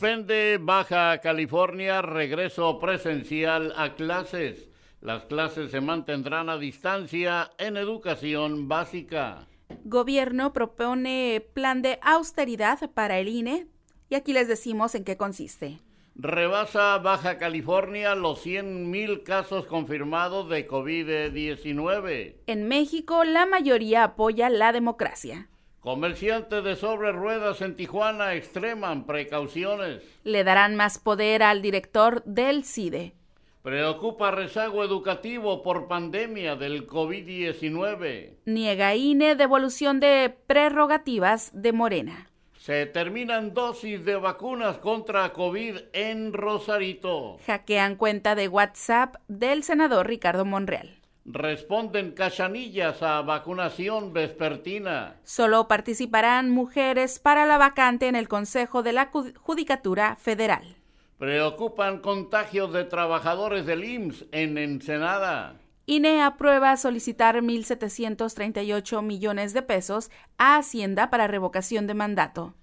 Prende Baja California regreso presencial a clases. Las clases se mantendrán a distancia en educación básica. Gobierno propone plan de austeridad para el INE y aquí les decimos en qué consiste. Rebasa Baja California los 100.000 casos confirmados de COVID-19. En México la mayoría apoya la democracia. Comerciantes de sobre ruedas en Tijuana extreman precauciones. Le darán más poder al director del CIDE. Preocupa rezago educativo por pandemia del COVID-19. Niega INE devolución de prerrogativas de Morena. Se terminan dosis de vacunas contra COVID en Rosarito. Hackean cuenta de WhatsApp del senador Ricardo Monreal. Responden cachanillas a vacunación vespertina. Solo participarán mujeres para la vacante en el Consejo de la Judicatura Federal. Preocupan contagios de trabajadores del IMSS en Ensenada. INE aprueba solicitar 1.738 millones de pesos a Hacienda para revocación de mandato.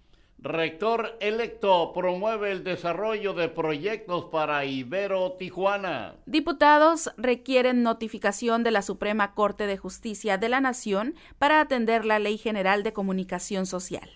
Rector electo promueve el desarrollo de proyectos para Ibero Tijuana. Diputados requieren notificación de la Suprema Corte de Justicia de la Nación para atender la Ley General de Comunicación Social.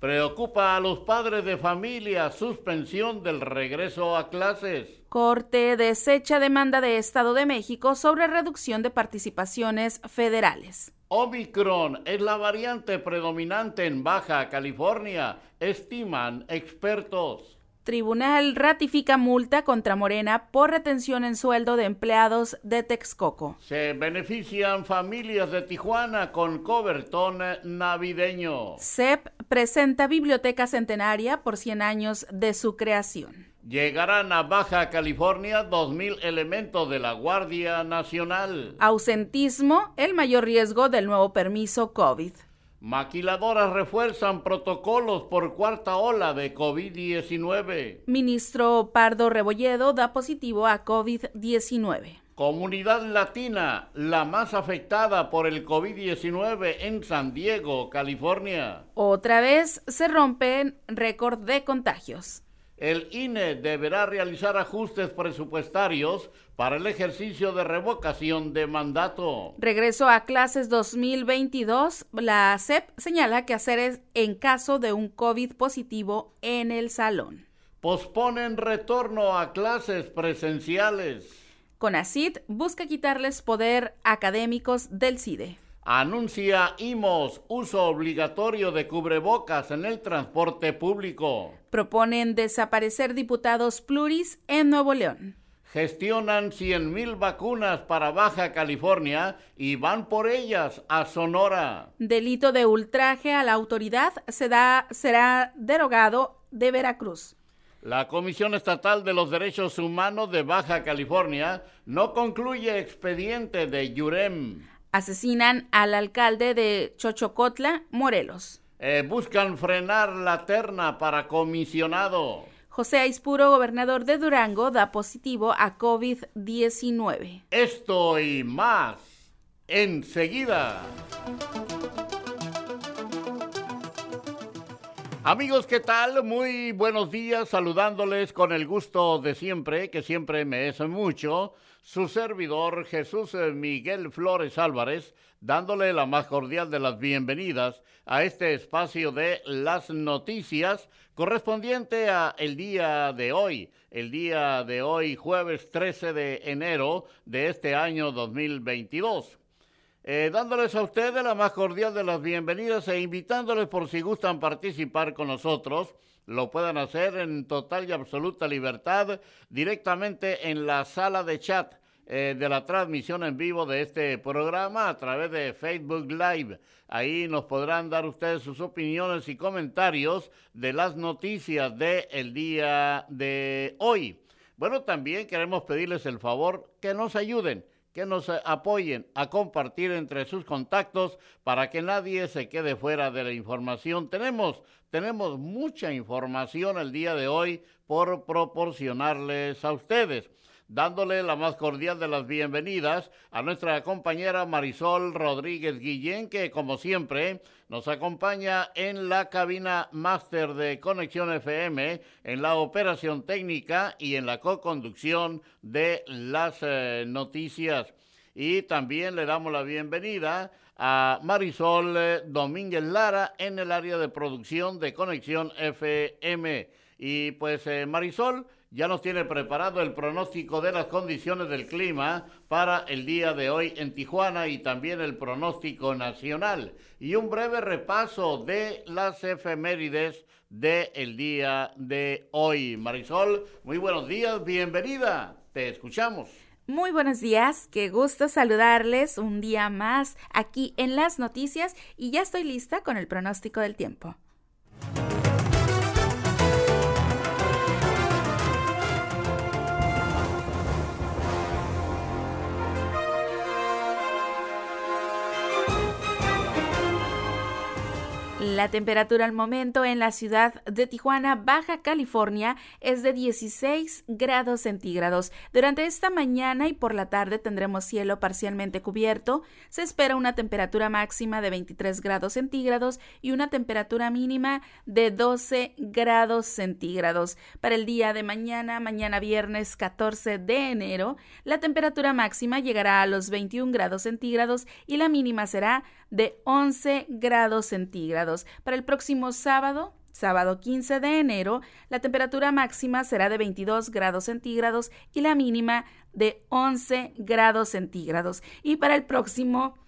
Preocupa a los padres de familia suspensión del regreso a clases. Corte desecha demanda de Estado de México sobre reducción de participaciones federales. Omicron es la variante predominante en Baja California, estiman expertos. Tribunal ratifica multa contra Morena por retención en sueldo de empleados de Texcoco. Se benefician familias de Tijuana con cobertón navideño. CEP presenta biblioteca centenaria por 100 años de su creación. Llegarán a Baja California 2.000 elementos de la Guardia Nacional. Ausentismo, el mayor riesgo del nuevo permiso COVID. Maquiladoras refuerzan protocolos por cuarta ola de COVID-19. Ministro Pardo Rebolledo da positivo a COVID-19. Comunidad latina, la más afectada por el COVID-19 en San Diego, California. Otra vez se rompen récord de contagios el INE deberá realizar ajustes presupuestarios para el ejercicio de revocación de mandato. Regreso a clases 2022, la CEP señala que hacer es en caso de un COVID positivo en el salón. Posponen retorno a clases presenciales. CONACID busca quitarles poder académicos del CIDE. Anuncia IMOS uso obligatorio de cubrebocas en el transporte público. Proponen desaparecer diputados pluris en Nuevo León. Gestionan 100.000 vacunas para Baja California y van por ellas a Sonora. Delito de ultraje a la autoridad se da, será derogado de Veracruz. La Comisión Estatal de los Derechos Humanos de Baja California no concluye expediente de Yurem asesinan al alcalde de Chochocotla, Morelos. Eh, buscan frenar la terna para comisionado. José Aispuro, gobernador de Durango, da positivo a COVID-19. Esto y más enseguida. Amigos, ¿qué tal? Muy buenos días, saludándoles con el gusto de siempre, que siempre me es mucho su servidor Jesús eh, Miguel Flores Álvarez, dándole la más cordial de las bienvenidas a este espacio de las noticias correspondiente a el día de hoy, el día de hoy jueves 13 de enero de este año 2022. Eh, dándoles a ustedes la más cordial de las bienvenidas e invitándoles por si gustan participar con nosotros lo puedan hacer en total y absoluta libertad directamente en la sala de chat eh, de la transmisión en vivo de este programa a través de Facebook Live. Ahí nos podrán dar ustedes sus opiniones y comentarios de las noticias del el día de hoy. Bueno, también queremos pedirles el favor que nos ayuden que nos apoyen a compartir entre sus contactos para que nadie se quede fuera de la información. Tenemos, tenemos mucha información el día de hoy por proporcionarles a ustedes. dándole la más cordial de las bienvenidas a nuestra compañera Marisol Rodríguez Guillén, que como siempre nos acompaña en la cabina máster de Conexión FM, en la operación técnica y en la co-conducción de las eh, noticias. Y también le damos la bienvenida a Marisol eh, Domínguez Lara en el área de producción de Conexión FM. Y pues eh, Marisol ya nos tiene preparado el pronóstico de las condiciones del clima para el día de hoy en Tijuana y también el pronóstico nacional y un breve repaso de las efemérides del el día de hoy. Marisol, muy buenos días, bienvenida, te escuchamos. Muy buenos días, qué gusto saludarles un día más aquí en las noticias y ya estoy lista con el pronóstico del tiempo. La temperatura al momento en la ciudad de Tijuana, Baja California, es de 16 grados centígrados. Durante esta mañana y por la tarde tendremos cielo parcialmente cubierto. Se espera una temperatura máxima de 23 grados centígrados y una temperatura mínima de 12 grados centígrados. Para el día de mañana, mañana viernes 14 de enero, la temperatura máxima llegará a los 21 grados centígrados y la mínima será de 11 grados centígrados. Para el próximo sábado, sábado 15 de enero, la temperatura máxima será de 22 grados centígrados y la mínima de 11 grados centígrados. Y para el próximo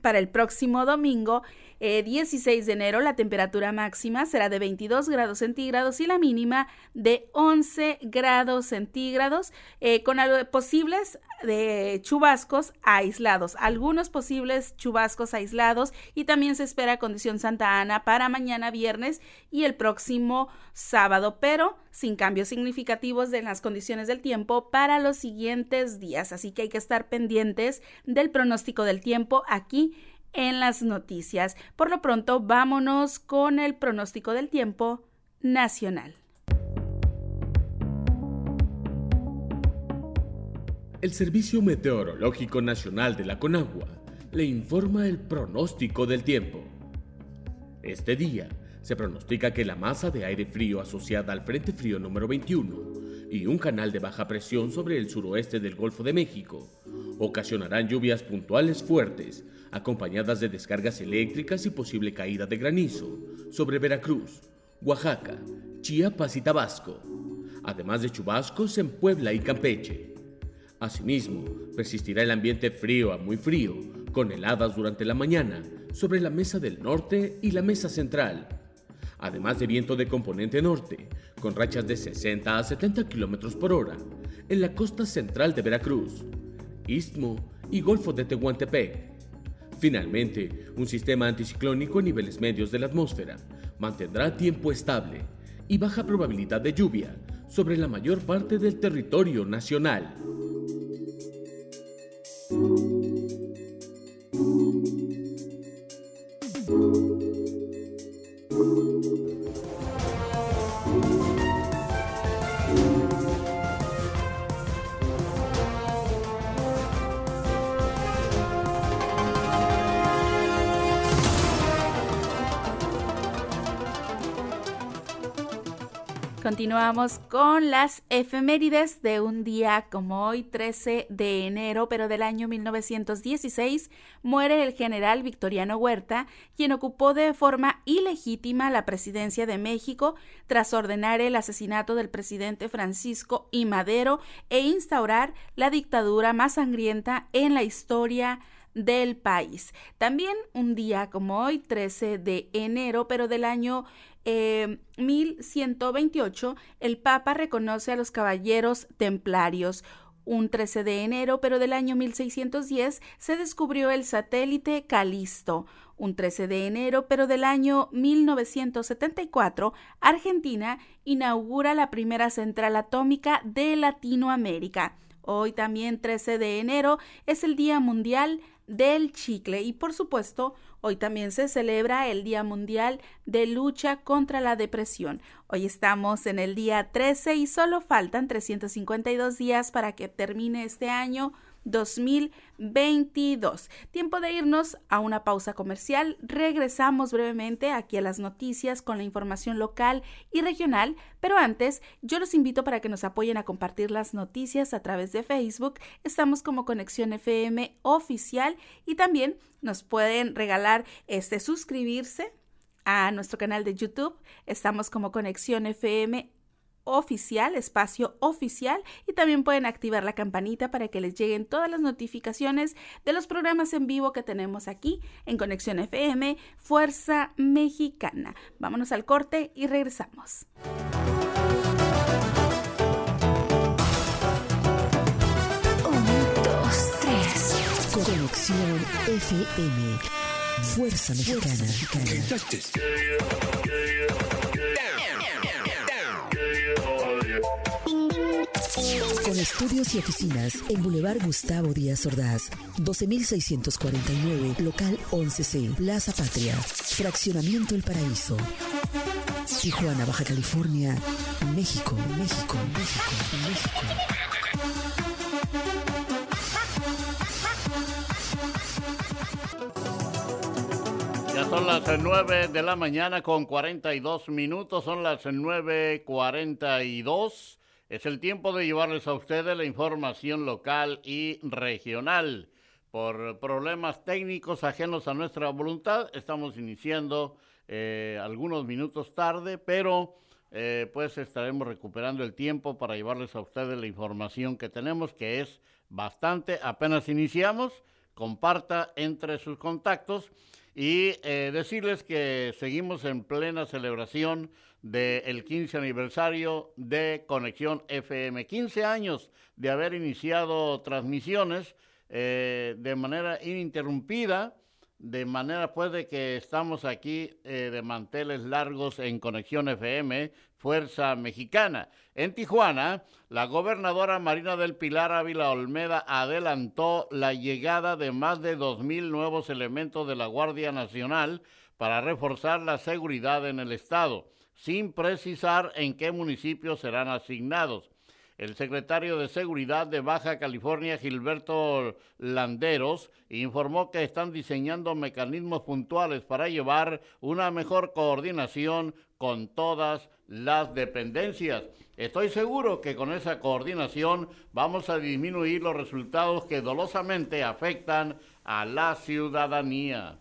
para el próximo domingo, 16 eh, de enero, la temperatura máxima será de 22 grados centígrados y la mínima de 11 grados centígrados, eh, con posibles de chubascos aislados, algunos posibles chubascos aislados y también se espera condición Santa Ana para mañana viernes y el próximo sábado, pero sin cambios significativos de las condiciones del tiempo para los siguientes días, así que hay que estar pendientes del pronóstico del tiempo aquí en las noticias. Por lo pronto, vámonos con el pronóstico del tiempo nacional. El Servicio Meteorológico Nacional de la Conagua le informa el pronóstico del tiempo. Este día se pronostica que la masa de aire frío asociada al Frente Frío número 21 y un canal de baja presión sobre el suroeste del Golfo de México ocasionarán lluvias puntuales fuertes, acompañadas de descargas eléctricas y posible caída de granizo sobre Veracruz, Oaxaca, Chiapas y Tabasco, además de chubascos en Puebla y Campeche. Asimismo, persistirá el ambiente frío a muy frío, con heladas durante la mañana sobre la mesa del norte y la mesa central, además de viento de componente norte, con rachas de 60 a 70 km por hora en la costa central de Veracruz, Istmo y Golfo de Tehuantepec. Finalmente, un sistema anticiclónico en niveles medios de la atmósfera mantendrá tiempo estable y baja probabilidad de lluvia sobre la mayor parte del territorio nacional. Con las efemérides de un día como hoy, 13 de enero, pero del año 1916, muere el general Victoriano Huerta, quien ocupó de forma ilegítima la presidencia de México tras ordenar el asesinato del presidente Francisco I. Madero e instaurar la dictadura más sangrienta en la historia del país. También un día como hoy, 13 de enero, pero del año 1128, eh, el Papa reconoce a los caballeros templarios. Un 13 de enero, pero del año 1610, se descubrió el satélite Calisto. Un 13 de enero, pero del año 1974, Argentina inaugura la primera central atómica de Latinoamérica. Hoy también 13 de enero es el Día Mundial del chicle y por supuesto hoy también se celebra el Día Mundial de Lucha contra la Depresión. Hoy estamos en el día 13 y solo faltan 352 días para que termine este año 2022. Tiempo de irnos a una pausa comercial. Regresamos brevemente aquí a las noticias con la información local y regional, pero antes yo los invito para que nos apoyen a compartir las noticias a través de Facebook. Estamos como Conexión FM oficial y también nos pueden regalar este suscribirse a nuestro canal de YouTube. Estamos como Conexión FM oficial, espacio oficial y también pueden activar la campanita para que les lleguen todas las notificaciones de los programas en vivo que tenemos aquí en Conexión FM Fuerza Mexicana. Vámonos al corte y regresamos. Un, dos, tres. Conexión FM Fuerza Mexicana. Con estudios y oficinas en Boulevard Gustavo Díaz Ordaz, 12649, local 11C, Plaza Patria, Fraccionamiento El Paraíso. Tijuana, Baja California, México, México, México, México. Ya son las 9 de la mañana con 42 minutos, son las 9.42. Es el tiempo de llevarles a ustedes la información local y regional. Por problemas técnicos ajenos a nuestra voluntad, estamos iniciando eh, algunos minutos tarde, pero eh, pues estaremos recuperando el tiempo para llevarles a ustedes la información que tenemos, que es bastante. Apenas iniciamos, comparta entre sus contactos y eh, decirles que seguimos en plena celebración del 15 aniversario de Conexión FM. 15 años de haber iniciado transmisiones eh, de manera ininterrumpida, de manera pues de que estamos aquí eh, de manteles largos en Conexión FM, Fuerza Mexicana. En Tijuana, la gobernadora Marina del Pilar Ávila Olmeda adelantó la llegada de más de 2.000 nuevos elementos de la Guardia Nacional para reforzar la seguridad en el estado sin precisar en qué municipios serán asignados. El secretario de Seguridad de Baja California, Gilberto Landeros, informó que están diseñando mecanismos puntuales para llevar una mejor coordinación con todas las dependencias. Estoy seguro que con esa coordinación vamos a disminuir los resultados que dolosamente afectan a la ciudadanía.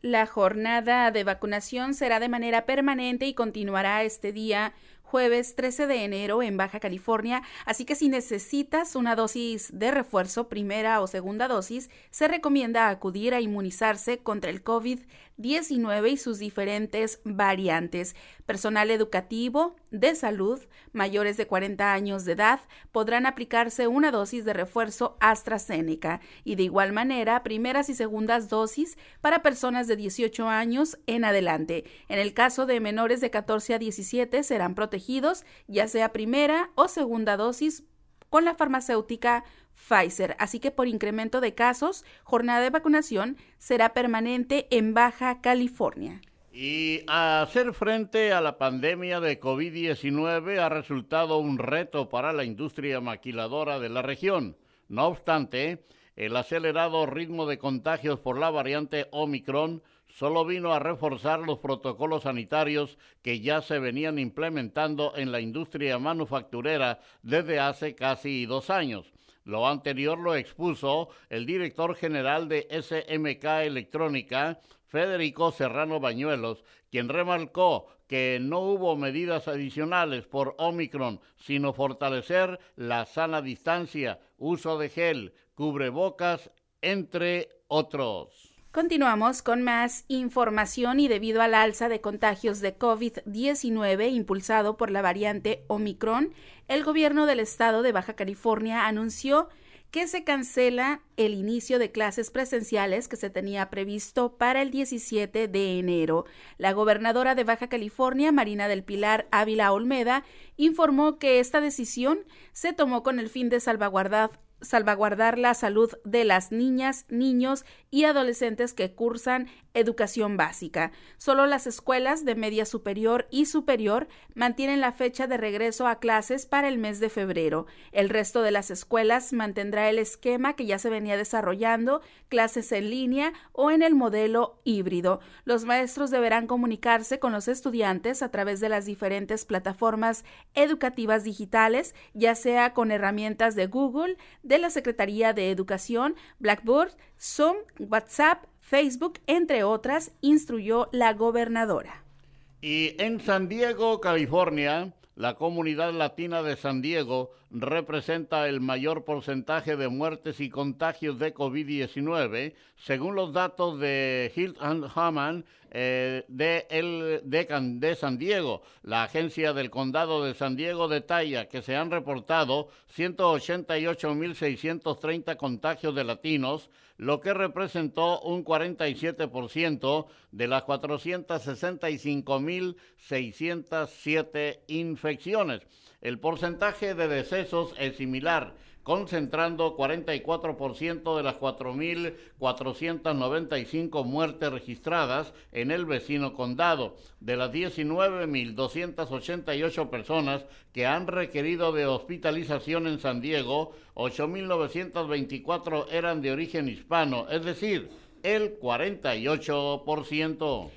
La jornada de vacunación será de manera permanente y continuará este día jueves 13 de enero en Baja California, así que si necesitas una dosis de refuerzo, primera o segunda dosis, se recomienda acudir a inmunizarse contra el COVID-19 y sus diferentes variantes. Personal educativo, de salud, mayores de 40 años de edad, podrán aplicarse una dosis de refuerzo AstraZeneca y de igual manera primeras y segundas dosis para personas de 18 años en adelante. En el caso de menores de 14 a 17 serán protegidos ya sea primera o segunda dosis con la farmacéutica Pfizer. Así que por incremento de casos, jornada de vacunación será permanente en Baja California. Y hacer frente a la pandemia de COVID-19 ha resultado un reto para la industria maquiladora de la región. No obstante, el acelerado ritmo de contagios por la variante Omicron solo vino a reforzar los protocolos sanitarios que ya se venían implementando en la industria manufacturera desde hace casi dos años. Lo anterior lo expuso el director general de SMK Electrónica, Federico Serrano Bañuelos, quien remarcó que no hubo medidas adicionales por Omicron, sino fortalecer la sana distancia, uso de gel, cubrebocas, entre otros. Continuamos con más información y debido al alza de contagios de COVID-19 impulsado por la variante Omicron, el gobierno del estado de Baja California anunció que se cancela el inicio de clases presenciales que se tenía previsto para el 17 de enero. La gobernadora de Baja California, Marina del Pilar Ávila Olmeda, informó que esta decisión se tomó con el fin de salvaguardar salvaguardar la salud de las niñas, niños y adolescentes que cursan educación básica. Solo las escuelas de media superior y superior mantienen la fecha de regreso a clases para el mes de febrero. El resto de las escuelas mantendrá el esquema que ya se venía desarrollando, clases en línea o en el modelo híbrido. Los maestros deberán comunicarse con los estudiantes a través de las diferentes plataformas educativas digitales, ya sea con herramientas de Google, de la Secretaría de Educación, Blackboard, Zoom, WhatsApp, Facebook, entre otras, instruyó la gobernadora. Y en San Diego, California, la comunidad latina de San Diego representa el mayor porcentaje de muertes y contagios de COVID-19, según los datos de Hilt Hammond eh, de, el, de, San Diego. La agencia del condado de San Diego detalla que se han reportado 188.630 contagios de latinos, lo que representó un 47% de las 465.607 infecciones. El porcentaje de decesos es similar concentrando 44% de las 4.495 muertes registradas en el vecino condado. De las 19.288 personas que han requerido de hospitalización en San Diego, 8.924 eran de origen hispano, es decir, el 48%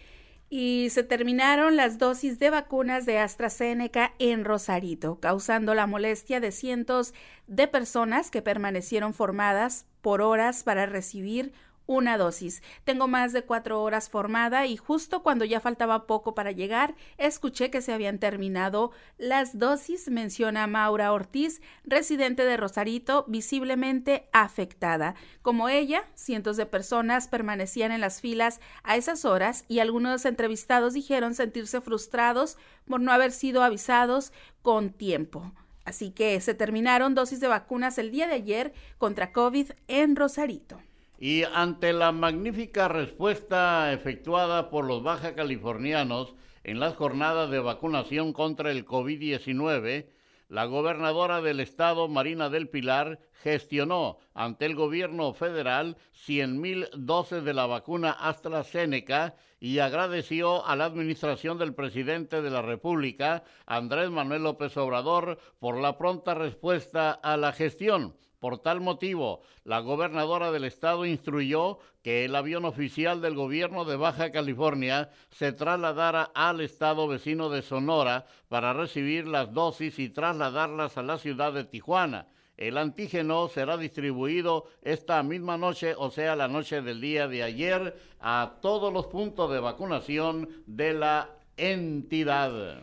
y se terminaron las dosis de vacunas de AstraZeneca en Rosarito, causando la molestia de cientos de personas que permanecieron formadas por horas para recibir una dosis. Tengo más de cuatro horas formada y justo cuando ya faltaba poco para llegar, escuché que se habían terminado las dosis, menciona Maura Ortiz, residente de Rosarito, visiblemente afectada. Como ella, cientos de personas permanecían en las filas a esas horas y algunos entrevistados dijeron sentirse frustrados por no haber sido avisados con tiempo. Así que se terminaron dosis de vacunas el día de ayer contra COVID en Rosarito. Y ante la magnífica respuesta efectuada por los baja californianos en las jornadas de vacunación contra el COVID-19, la gobernadora del estado, Marina del Pilar, gestionó ante el gobierno federal 100.000 dosis de la vacuna AstraZeneca y agradeció a la administración del presidente de la República, Andrés Manuel López Obrador, por la pronta respuesta a la gestión por tal motivo, la gobernadora del estado instruyó que el avión oficial del gobierno de Baja California se trasladara al estado vecino de Sonora para recibir las dosis y trasladarlas a la ciudad de Tijuana. El antígeno será distribuido esta misma noche, o sea, la noche del día de ayer, a todos los puntos de vacunación de la entidad.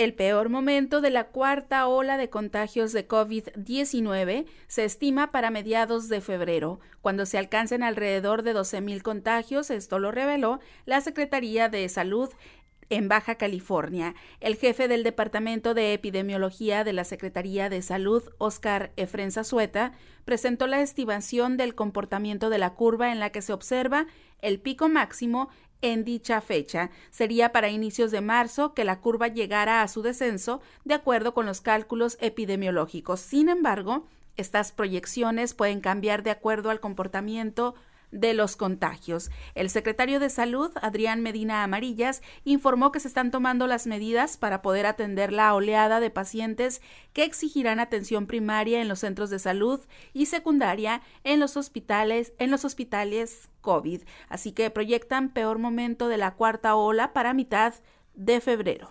El peor momento de la cuarta ola de contagios de COVID-19 se estima para mediados de febrero, cuando se alcancen alrededor de 12.000 contagios, esto lo reveló la Secretaría de Salud en Baja California. El jefe del Departamento de Epidemiología de la Secretaría de Salud, Oscar Efren Sueta, presentó la estimación del comportamiento de la curva en la que se observa el pico máximo en dicha fecha. Sería para inicios de marzo que la curva llegara a su descenso de acuerdo con los cálculos epidemiológicos. Sin embargo, estas proyecciones pueden cambiar de acuerdo al comportamiento de los contagios. El secretario de Salud, Adrián Medina Amarillas, informó que se están tomando las medidas para poder atender la oleada de pacientes que exigirán atención primaria en los centros de salud y secundaria en los hospitales, en los hospitales COVID. Así que proyectan peor momento de la cuarta ola para mitad de febrero.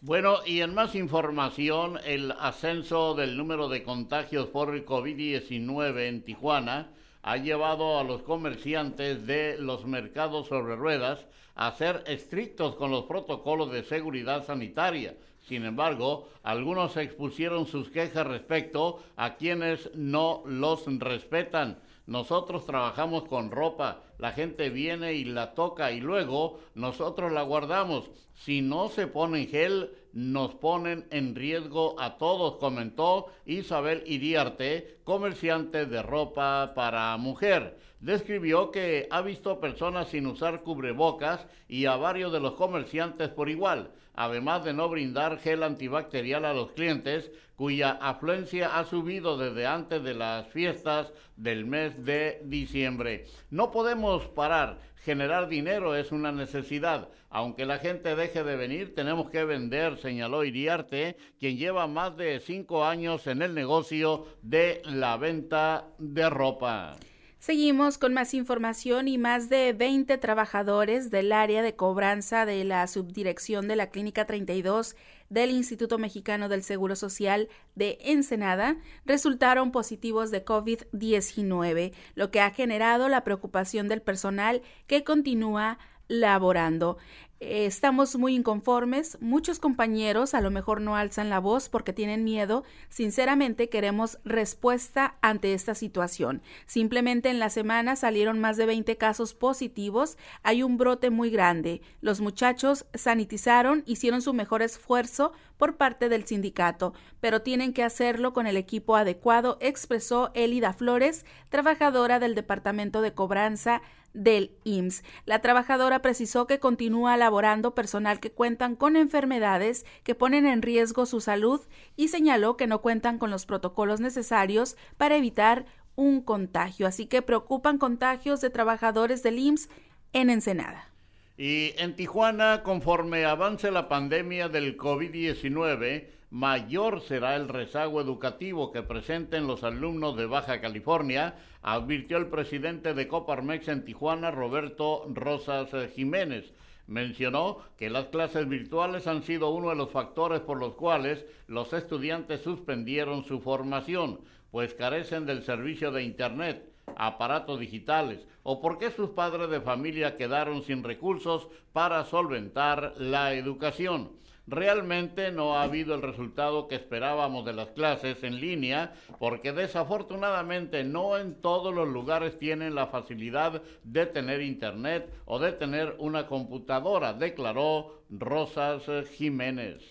Bueno, y en más información, el ascenso del número de contagios por el COVID-19 en Tijuana ha llevado a los comerciantes de los mercados sobre ruedas a ser estrictos con los protocolos de seguridad sanitaria. Sin embargo, algunos expusieron sus quejas respecto a quienes no los respetan. Nosotros trabajamos con ropa, la gente viene y la toca y luego nosotros la guardamos. Si no se pone en gel, nos ponen en riesgo a todos, comentó Isabel Iriarte, comerciante de ropa para mujer. Describió que ha visto personas sin usar cubrebocas y a varios de los comerciantes por igual. además de no brindar gel antibacterial a los clientes, cuya afluencia ha subido desde antes de las fiestas del mes de diciembre. No podemos parar. Generar dinero es una necesidad. Aunque la gente deje de venir, tenemos que vender, señaló Iriarte, quien lleva más de cinco años en el negocio de la venta de ropa. Seguimos con más información y más de 20 trabajadores del área de cobranza de la subdirección de la Clínica 32 del Instituto Mexicano del Seguro Social de Ensenada resultaron positivos de COVID-19, lo que ha generado la preocupación del personal que continúa laborando. Eh, estamos muy inconformes, muchos compañeros a lo mejor no alzan la voz porque tienen miedo, sinceramente queremos respuesta ante esta situación. Simplemente en la semana salieron más de 20 casos positivos, hay un brote muy grande. Los muchachos sanitizaron, hicieron su mejor esfuerzo por parte del sindicato, pero tienen que hacerlo con el equipo adecuado, expresó Elida Flores, trabajadora del Departamento de Cobranza del IMSS. La trabajadora precisó que continúa laborando personal que cuentan con enfermedades que ponen en riesgo su salud y señaló que no cuentan con los protocolos necesarios para evitar un contagio. Así que preocupan contagios de trabajadores del IMSS en Ensenada. Y en Tijuana, conforme avance la pandemia del COVID-19, mayor será el rezago educativo que presenten los alumnos de Baja California, advirtió el presidente de Coparmex en Tijuana, Roberto Rosas Jiménez. Mencionó que las clases virtuales han sido uno de los factores por los cuales los estudiantes suspendieron su formación, pues carecen del servicio de Internet, aparatos digitales, o porque sus padres de familia quedaron sin recursos para solventar la educación realmente no ha habido el resultado que esperábamos de las clases en línea, porque desafortunadamente no en todos los lugares tienen la facilidad de tener internet o de tener una computadora, declaró Rosas Jiménez.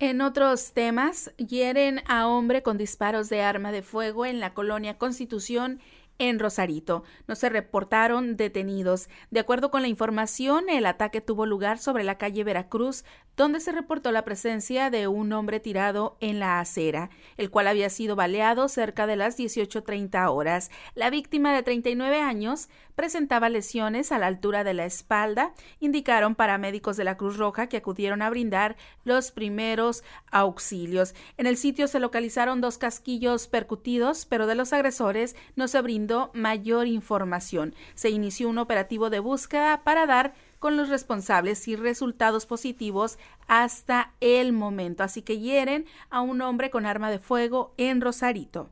En otros temas, hieren a hombre con disparos de arma de fuego en la colonia Constitución en Rosarito. No se reportaron detenidos. De acuerdo con la información, el ataque tuvo lugar sobre la calle Veracruz, donde se reportó la presencia de un hombre tirado en la acera, el cual había sido baleado cerca de las 18.30 horas. La víctima de 39 años presentaba lesiones a la altura de la espalda, indicaron paramédicos de la Cruz Roja que acudieron a brindar los primeros auxilios. En el sitio se localizaron dos casquillos percutidos, pero de los agresores no se brindó mayor información. Se inició un operativo de búsqueda para dar con los responsables y resultados positivos hasta el momento. Así que hieren a un hombre con arma de fuego en Rosarito.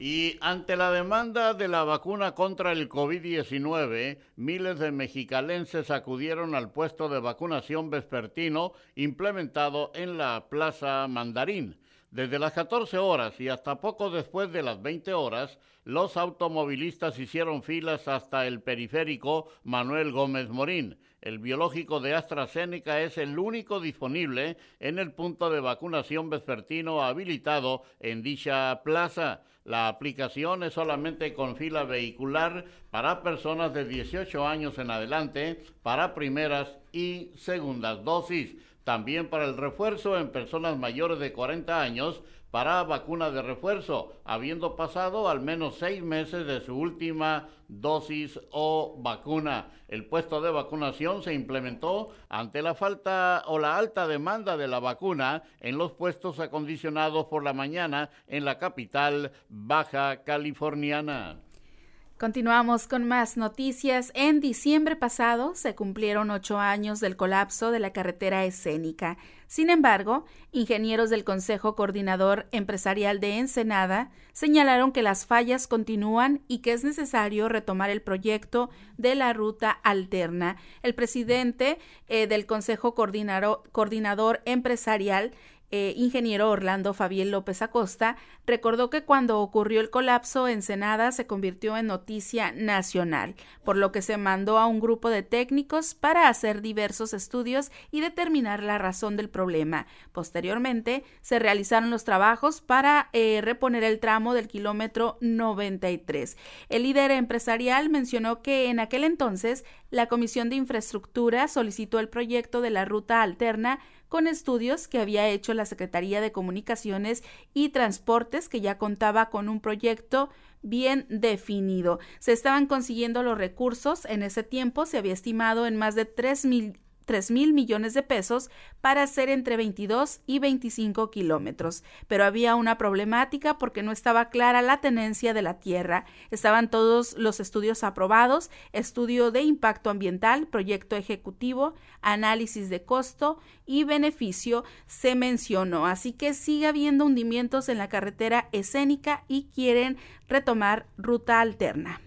Y ante la demanda de la vacuna contra el COVID-19, miles de mexicalenses acudieron al puesto de vacunación vespertino implementado en la Plaza Mandarín. Desde las 14 horas y hasta poco después de las 20 horas, los automovilistas hicieron filas hasta el periférico Manuel Gómez Morín. El biológico de AstraZeneca es el único disponible en el punto de vacunación vespertino habilitado en dicha plaza. La aplicación es solamente con fila vehicular para personas de 18 años en adelante para primeras y segundas dosis. También para el refuerzo en personas mayores de 40 años para vacuna de refuerzo, habiendo pasado al menos seis meses de su última dosis o vacuna. El puesto de vacunación se implementó ante la falta o la alta demanda de la vacuna en los puestos acondicionados por la mañana en la capital baja californiana. Continuamos con más noticias. En diciembre pasado se cumplieron ocho años del colapso de la carretera escénica. Sin embargo, ingenieros del Consejo Coordinador Empresarial de Ensenada señalaron que las fallas continúan y que es necesario retomar el proyecto de la ruta alterna. El presidente eh, del Consejo Coordinador Empresarial eh, ingeniero Orlando Fabián López Acosta, recordó que cuando ocurrió el colapso en Senada se convirtió en noticia nacional, por lo que se mandó a un grupo de técnicos para hacer diversos estudios y determinar la razón del problema. Posteriormente, se realizaron los trabajos para eh, reponer el tramo del kilómetro 93. El líder empresarial mencionó que en aquel entonces la Comisión de Infraestructura solicitó el proyecto de la ruta alterna con estudios que había hecho la Secretaría de Comunicaciones y Transportes, que ya contaba con un proyecto bien definido. Se estaban consiguiendo los recursos. En ese tiempo se había estimado en más de 3 mil 3 mil millones de pesos para hacer entre 22 y 25 kilómetros. Pero había una problemática porque no estaba clara la tenencia de la tierra. Estaban todos los estudios aprobados, estudio de impacto ambiental, proyecto ejecutivo, análisis de costo y beneficio se mencionó. Así que sigue habiendo hundimientos en la carretera escénica y quieren retomar ruta alterna.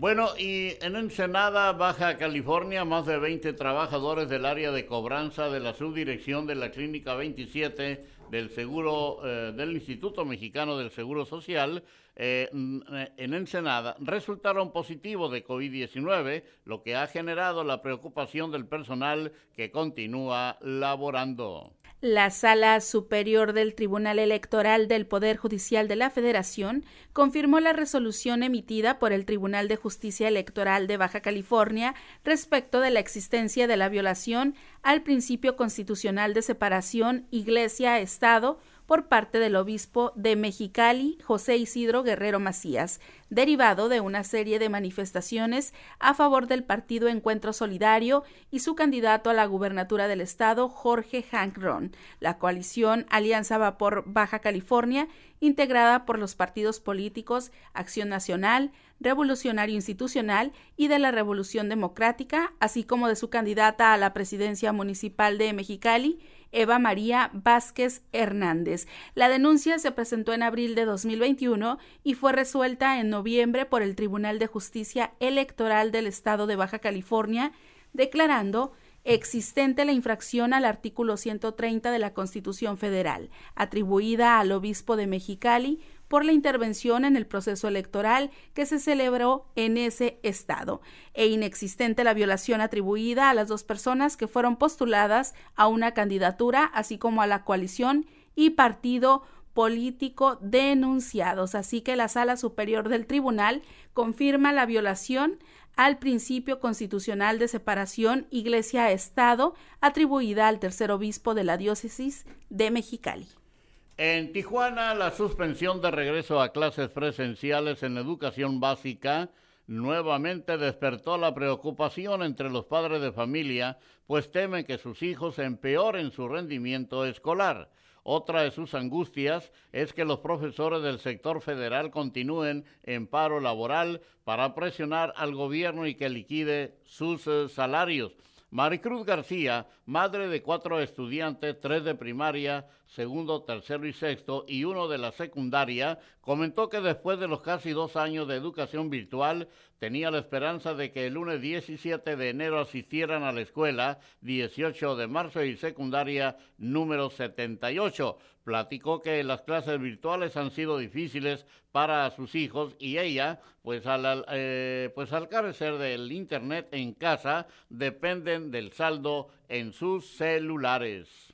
Bueno, y en Ensenada, Baja California, más de 20 trabajadores del área de cobranza de la subdirección de la Clínica 27 del Seguro eh, del Instituto Mexicano del Seguro Social eh, en Ensenada resultaron positivos de COVID-19, lo que ha generado la preocupación del personal que continúa laborando. La Sala Superior del Tribunal Electoral del Poder Judicial de la Federación confirmó la resolución emitida por el Tribunal de Justicia Electoral de Baja California respecto de la existencia de la violación al principio constitucional de separación Iglesia-Estado por parte del obispo de Mexicali, José Isidro Guerrero Macías, derivado de una serie de manifestaciones a favor del partido Encuentro Solidario y su candidato a la gubernatura del estado, Jorge Hank Ron. La coalición Alianza Vapor Baja California, integrada por los partidos políticos Acción Nacional, Revolucionario Institucional y de la Revolución Democrática, así como de su candidata a la presidencia municipal de Mexicali, Eva María Vázquez Hernández. La denuncia se presentó en abril de 2021 y fue resuelta en noviembre por el Tribunal de Justicia Electoral del Estado de Baja California, declarando existente la infracción al artículo 130 de la Constitución Federal, atribuida al obispo de Mexicali por la intervención en el proceso electoral que se celebró en ese estado, e inexistente la violación atribuida a las dos personas que fueron postuladas a una candidatura, así como a la coalición y partido político denunciados. Así que la Sala Superior del Tribunal confirma la violación al principio constitucional de separación Iglesia-Estado atribuida al tercer obispo de la diócesis de Mexicali. En Tijuana, la suspensión de regreso a clases presenciales en educación básica nuevamente despertó la preocupación entre los padres de familia, pues temen que sus hijos empeoren su rendimiento escolar. Otra de sus angustias es que los profesores del sector federal continúen en paro laboral para presionar al gobierno y que liquide sus eh, salarios. Maricruz García, madre de cuatro estudiantes, tres de primaria, segundo, tercero y sexto, y uno de la secundaria, comentó que después de los casi dos años de educación virtual, tenía la esperanza de que el lunes 17 de enero asistieran a la escuela 18 de marzo y secundaria número 78. Platicó que las clases virtuales han sido difíciles para sus hijos y ella, pues al, eh, pues al carecer del Internet en casa, dependen del saldo en sus celulares.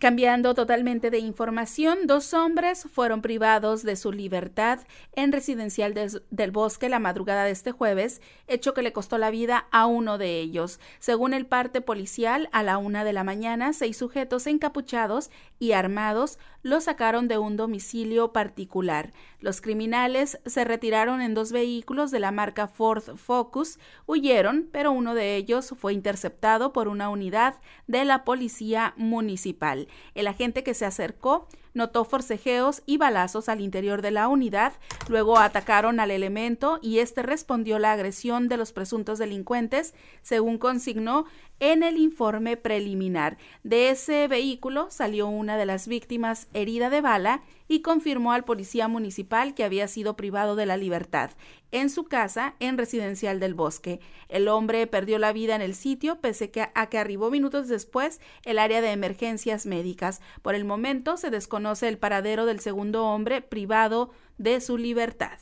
Cambiando totalmente de información, dos hombres fueron privados de su libertad en residencial del bosque la madrugada de este jueves, hecho que le costó la vida a uno de ellos. Según el parte policial, a la una de la mañana, seis sujetos encapuchados y armados lo sacaron de un domicilio particular. Los criminales se retiraron en dos vehículos de la marca Ford Focus, huyeron, pero uno de ellos fue interceptado por una unidad de la policía municipal. El agente que se acercó notó forcejeos y balazos al interior de la unidad, luego atacaron al elemento y este respondió la agresión de los presuntos delincuentes, según consignó en el informe preliminar. De ese vehículo salió una de las víctimas herida de bala y confirmó al policía municipal que había sido privado de la libertad en su casa en Residencial del Bosque. El hombre perdió la vida en el sitio pese a que arribó minutos después el área de emergencias médicas. Por el momento se desconoce el paradero del segundo hombre privado de su libertad.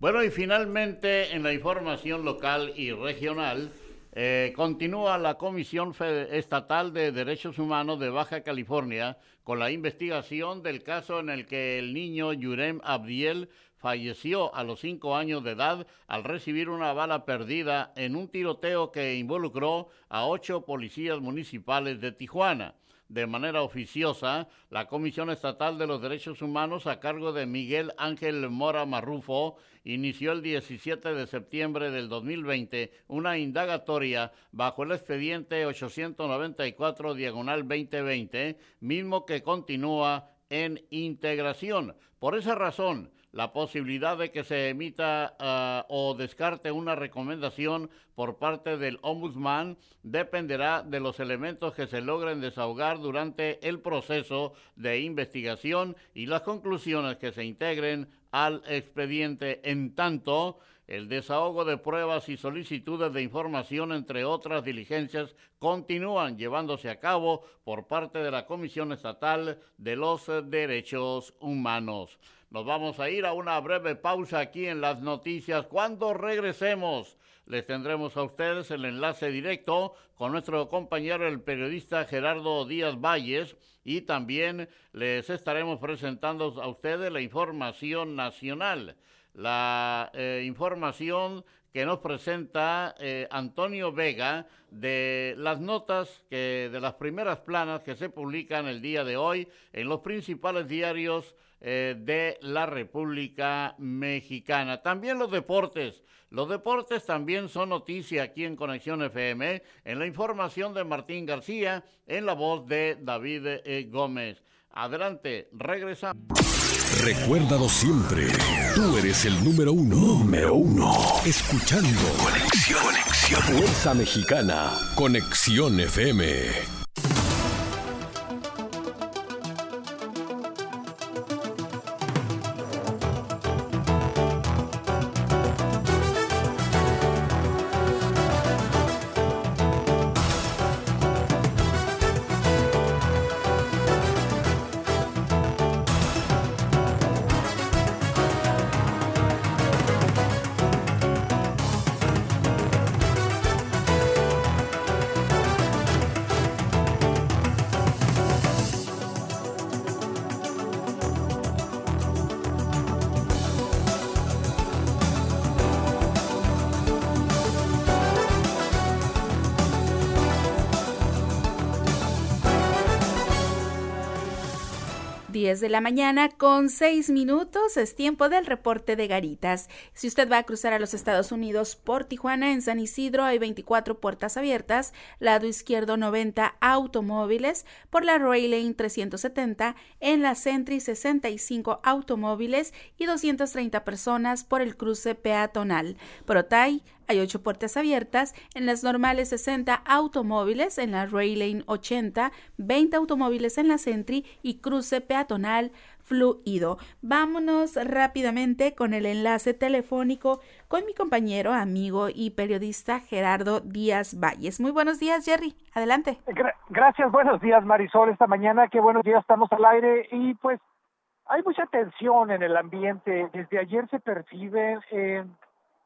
Bueno, y finalmente en la información local y regional, eh, continúa la Comisión Estatal de Derechos Humanos de Baja California con la investigación del caso en el que el niño Yurem Abdiel falleció a los cinco años de edad al recibir una bala perdida en un tiroteo que involucró a ocho policías municipales de Tijuana. De manera oficiosa, la Comisión Estatal de los Derechos Humanos a cargo de Miguel Ángel Mora Marrufo inició el 17 de septiembre del 2020 una indagatoria bajo el expediente 894 diagonal 2020, mismo que continúa en integración. Por esa razón, la posibilidad de que se emita ah, o descarte una recomendación por parte del ombudsman dependerá de los elementos que se logren desahogar durante el proceso de investigación y las conclusiones que se integren al expediente. En tanto, el desahogo de pruebas y solicitudes de información, entre otras diligencias, continúan llevándose a cabo por parte de la Comisión Estatal de los Derechos Humanos. Nos vamos a ir a una breve pausa aquí en las noticias. Cuando regresemos, les tendremos a ustedes el enlace directo con nuestro compañero, el periodista Gerardo Díaz Valles, y también les estaremos presentando a ustedes la información nacional, la eh, información que nos presenta eh, Antonio Vega de las notas que de las primeras planas que se publican el día de hoy en los principales diarios eh, de la República Mexicana. También los deportes. Los deportes también son noticia aquí en Conexión FM, en la información de Martín García, en la voz de David. Gómez. Adelante, regresamos. Recuérdalo siempre, tú eres el número uno. Número uno. Escuchando. Conexión. Conexión. Fuerza Mexicana. Conexión FM. 10 de la mañana con 6 minutos. Es tiempo del reporte de Garitas. Si usted va a cruzar a los Estados Unidos por Tijuana, en San Isidro hay 24 puertas abiertas, lado izquierdo 90 automóviles, por la Roy Lane 370, en la Sentry 65 automóviles y 230 personas por el cruce peatonal. Por Otay hay ocho puertas abiertas, en las normales 60 automóviles, en la Rail Lane 80, 20 automóviles en la Sentry y cruce peatonal fluido. Vámonos rápidamente con el enlace telefónico con mi compañero, amigo y periodista Gerardo Díaz Valles. Muy buenos días, Jerry. Adelante. gracias, buenos días, Marisol. Esta mañana, qué buenos días, estamos al aire y pues hay mucha tensión en el ambiente. Desde ayer se percibe eh,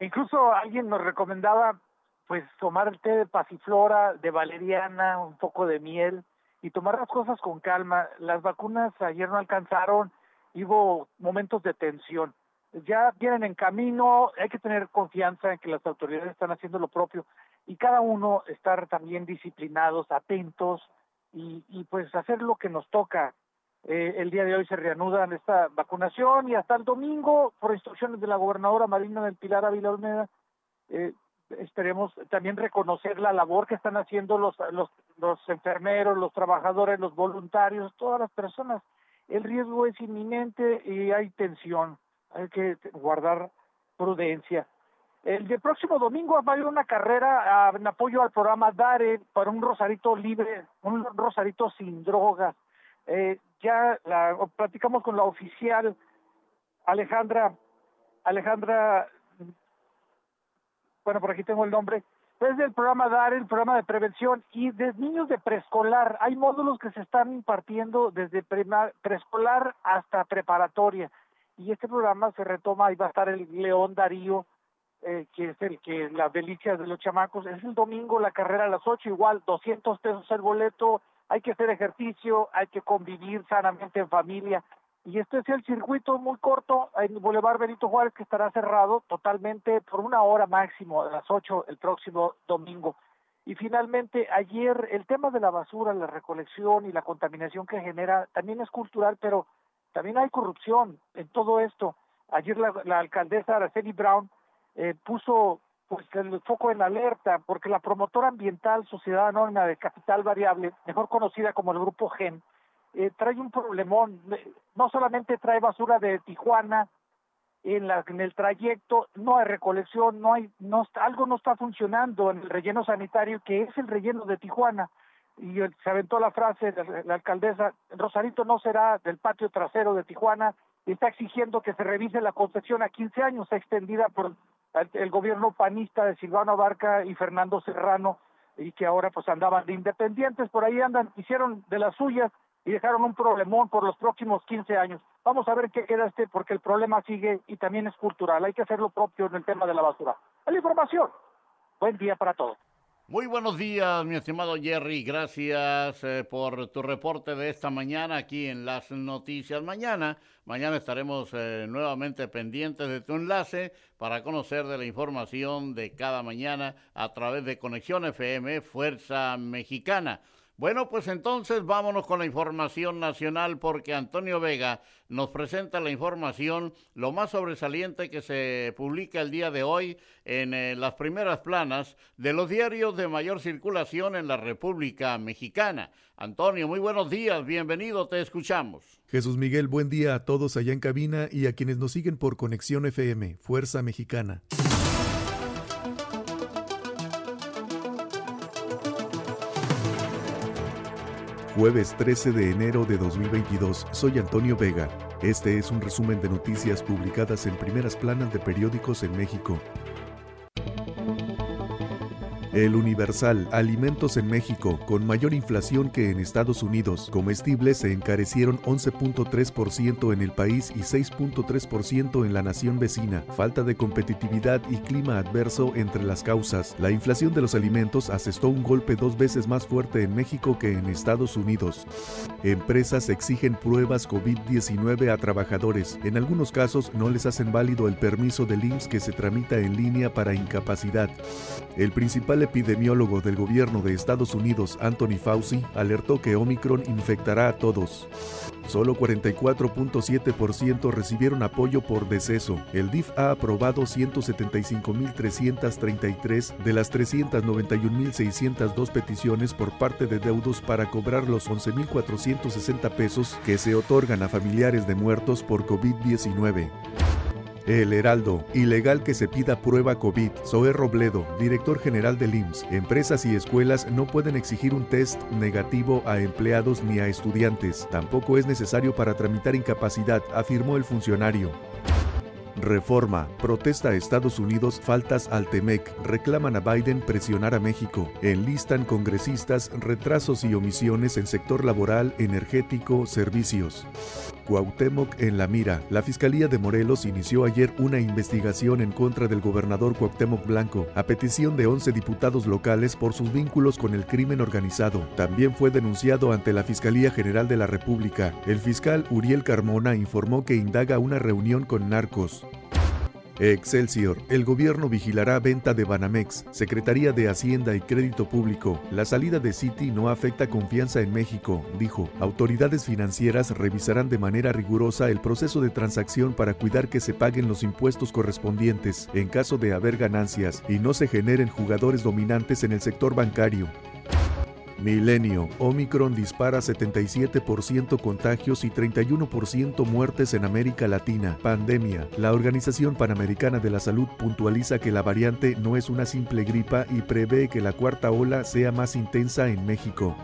Incluso alguien nos recomendaba pues tomar el té de pasiflora, de valeriana, un poco de miel y tomar las cosas con calma. Las vacunas ayer no alcanzaron, hubo momentos de tensión. Ya vienen en camino, hay que tener confianza en que las autoridades están haciendo lo propio y cada uno estar también disciplinados, atentos y, y pues hacer lo que nos toca eh, el día de hoy se reanudan esta vacunación y hasta el domingo, por instrucciones de la gobernadora Marina del Pilar Ávila Olmeda, eh, esperemos también reconocer la labor que están haciendo los, los, los enfermeros, los trabajadores, los voluntarios, todas las personas. El riesgo es inminente y hay tensión, hay que guardar prudencia. El de próximo domingo va a haber una carrera en apoyo al programa DARE para un Rosarito libre, un Rosarito sin drogas. Eh, ya la, platicamos con la oficial Alejandra, Alejandra, bueno, por aquí tengo el nombre, es del programa DAR, el programa de prevención, y de niños de preescolar. Hay módulos que se están impartiendo desde preescolar hasta preparatoria. Y este programa se retoma, ahí va a estar el León Darío, eh, que es el que las delicias de los chamacos. Es el domingo la carrera a las 8, igual 200 pesos el boleto, hay que hacer ejercicio, hay que convivir sanamente en familia. Y este es el circuito muy corto en Boulevard Benito Juárez que estará cerrado totalmente por una hora máximo, a las 8 el próximo domingo. Y finalmente, ayer el tema de la basura, la recolección y la contaminación que genera también es cultural, pero también hay corrupción en todo esto. Ayer la, alcaldesa Araceli Brown eh, puso pues el foco en alerta porque la promotora ambiental Sociedad Anónima de Capital Variable, mejor conocida como el Grupo GEN, eh, trae un problemón. No solamente trae basura de Tijuana, en, la, en el trayecto no hay recolección, no hay, no algo no está funcionando en el relleno sanitario que es el relleno de Tijuana. Y se aventó la frase de la alcaldesa, Rosarito no será del patio trasero de Tijuana, está exigiendo que se revise la concesión a 15 años, extendida por el gobierno panista de Silvano Barca y Fernando Serrano, y que ahora pues andaban de independientes, por ahí andan, hicieron de las suyas y dejaron un problemón por los próximos 15 años. Vamos a ver qué queda este, porque el problema sigue y también es cultural. Hay que hacer lo propio en el tema de la basura. La información. Buen día para todos. Muy buenos días, mi estimado Jerry. Gracias eh, por tu reporte de esta mañana aquí en las noticias. Mañana, mañana estaremos eh, nuevamente pendientes de tu enlace para conocer de la información de cada mañana a través de Conexión FM Fuerza Mexicana. Bueno, pues entonces vámonos con la información nacional porque Antonio Vega nos presenta la información, lo más sobresaliente que se publica el día de hoy en eh, las primeras planas de los diarios de mayor circulación en la República Mexicana. Antonio, muy buenos días, bienvenido, te escuchamos. Jesús Miguel, buen día a todos allá en cabina y a quienes nos siguen por Conexión FM, Fuerza Mexicana. Jueves 13 de enero de 2022, soy Antonio Vega. Este es un resumen de noticias publicadas en primeras planas de periódicos en México. El Universal, alimentos en México, con mayor inflación que en Estados Unidos. Comestibles se encarecieron 11.3% en el país y 6.3% en la nación vecina. Falta de competitividad y clima adverso entre las causas. La inflación de los alimentos asestó un golpe dos veces más fuerte en México que en Estados Unidos. Empresas exigen pruebas COVID-19 a trabajadores. En algunos casos no les hacen válido el permiso del IMSS que se tramita en línea para incapacidad. El principal epidemiólogo del gobierno de Estados Unidos, Anthony Fauci, alertó que Omicron infectará a todos. Solo 44.7% recibieron apoyo por deceso. El DIF ha aprobado 175.333 de las 391.602 peticiones por parte de deudos para cobrar los 11.460 pesos que se otorgan a familiares de muertos por COVID-19. El Heraldo, ilegal que se pida prueba COVID. Zoe Robledo, director general del IMSS. Empresas y escuelas no pueden exigir un test negativo a empleados ni a estudiantes. Tampoco es necesario para tramitar incapacidad, afirmó el funcionario. Reforma. Protesta a Estados Unidos faltas al TEMEC. Reclaman a Biden presionar a México. Enlistan congresistas retrasos y omisiones en sector laboral, energético, servicios. Cuauhtémoc en la mira. La Fiscalía de Morelos inició ayer una investigación en contra del gobernador Cuauhtémoc Blanco, a petición de 11 diputados locales por sus vínculos con el crimen organizado. También fue denunciado ante la Fiscalía General de la República. El fiscal Uriel Carmona informó que indaga una reunión con narcos. Excelsior. El gobierno vigilará venta de Banamex. Secretaría de Hacienda y Crédito Público. La salida de Citi no afecta confianza en México, dijo. Autoridades financieras revisarán de manera rigurosa el proceso de transacción para cuidar que se paguen los impuestos correspondientes en caso de haber ganancias y no se generen jugadores dominantes en el sector bancario. Milenio. Omicron dispara 77% contagios y 31% muertes en América Latina. Pandemia. La Organización Panamericana de la Salud puntualiza que la variante no es una simple gripa y prevé que la cuarta ola sea más intensa en México.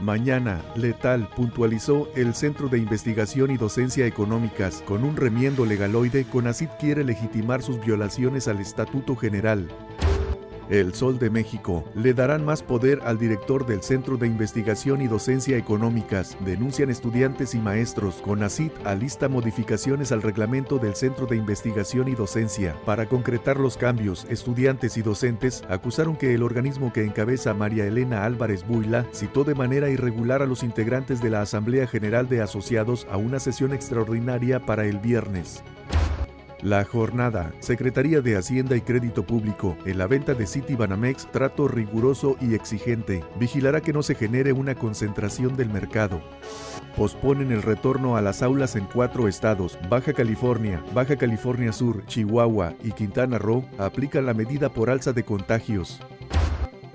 Mañana, letal, puntualizó el Centro de Investigación y Docencia Económicas. Con un remiendo legaloide, CONACID quiere legitimar sus violaciones al Estatuto General. El Sol de México le darán más poder al director del Centro de Investigación y Docencia Económicas. Denuncian estudiantes y maestros. CONACIT alista modificaciones al reglamento del Centro de Investigación y Docencia. Para concretar los cambios, estudiantes y docentes acusaron que el organismo que encabeza María Elena Álvarez Buila citó de manera irregular a los integrantes de la Asamblea General de Asociados a una sesión extraordinaria para el viernes. La jornada, Secretaría de Hacienda y Crédito Público, en la venta de City Banamex, trato riguroso y exigente. Vigilará que no se genere una concentración del mercado. Posponen el retorno a las aulas en cuatro estados. Baja California, Baja California Sur, Chihuahua y Quintana Roo aplican la medida por alza de contagios.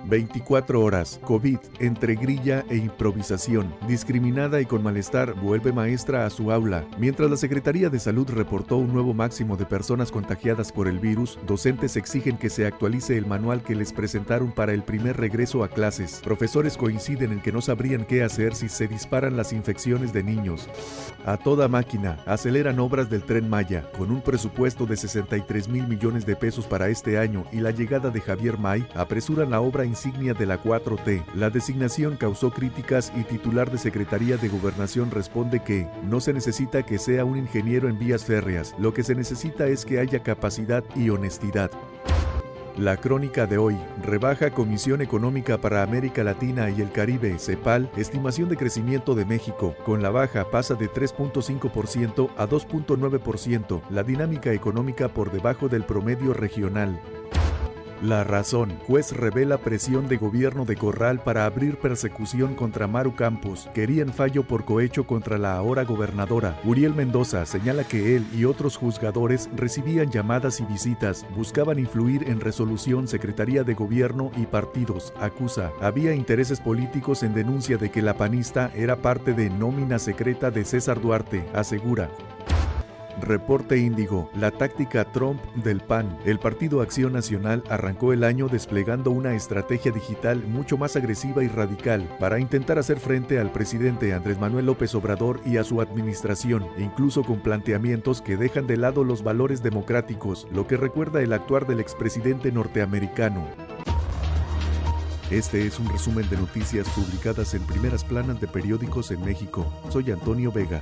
24 horas. COVID, entre grilla e improvisación. Discriminada y con malestar, vuelve maestra a su aula. Mientras la Secretaría de Salud reportó un nuevo máximo de personas contagiadas por el virus, docentes exigen que se actualice el manual que les presentaron para el primer regreso a clases. Profesores coinciden en que no sabrían qué hacer si se disparan las infecciones de niños. A toda máquina, aceleran obras del tren Maya, con un presupuesto de 63 mil millones de pesos para este año y la llegada de Javier May, apresuran la obra insignia de la 4T. La designación causó críticas y titular de Secretaría de Gobernación responde que no se necesita que sea un ingeniero en vías férreas, lo que se necesita es que haya capacidad y honestidad. La crónica de hoy rebaja Comisión Económica para América Latina y el Caribe, CEPAL, estimación de crecimiento de México. Con la baja pasa de 3.5% a 2.9%, la dinámica económica por debajo del promedio regional. La razón. Juez revela presión de gobierno de Corral para abrir persecución contra Maru Campos. Querían fallo por cohecho contra la ahora gobernadora. Uriel Mendoza señala que él y otros juzgadores recibían llamadas y visitas, buscaban influir en resolución Secretaría de Gobierno y partidos. Acusa. Había intereses políticos en denuncia de que la panista era parte de nómina secreta de César Duarte, asegura. Reporte Índigo, la táctica Trump del PAN. El Partido Acción Nacional arrancó el año desplegando una estrategia digital mucho más agresiva y radical para intentar hacer frente al presidente Andrés Manuel López Obrador y a su administración, incluso con planteamientos que dejan de lado los valores democráticos, lo que recuerda el actuar del expresidente norteamericano. Este es un resumen de noticias publicadas en primeras planas de periódicos en México. Soy Antonio Vega.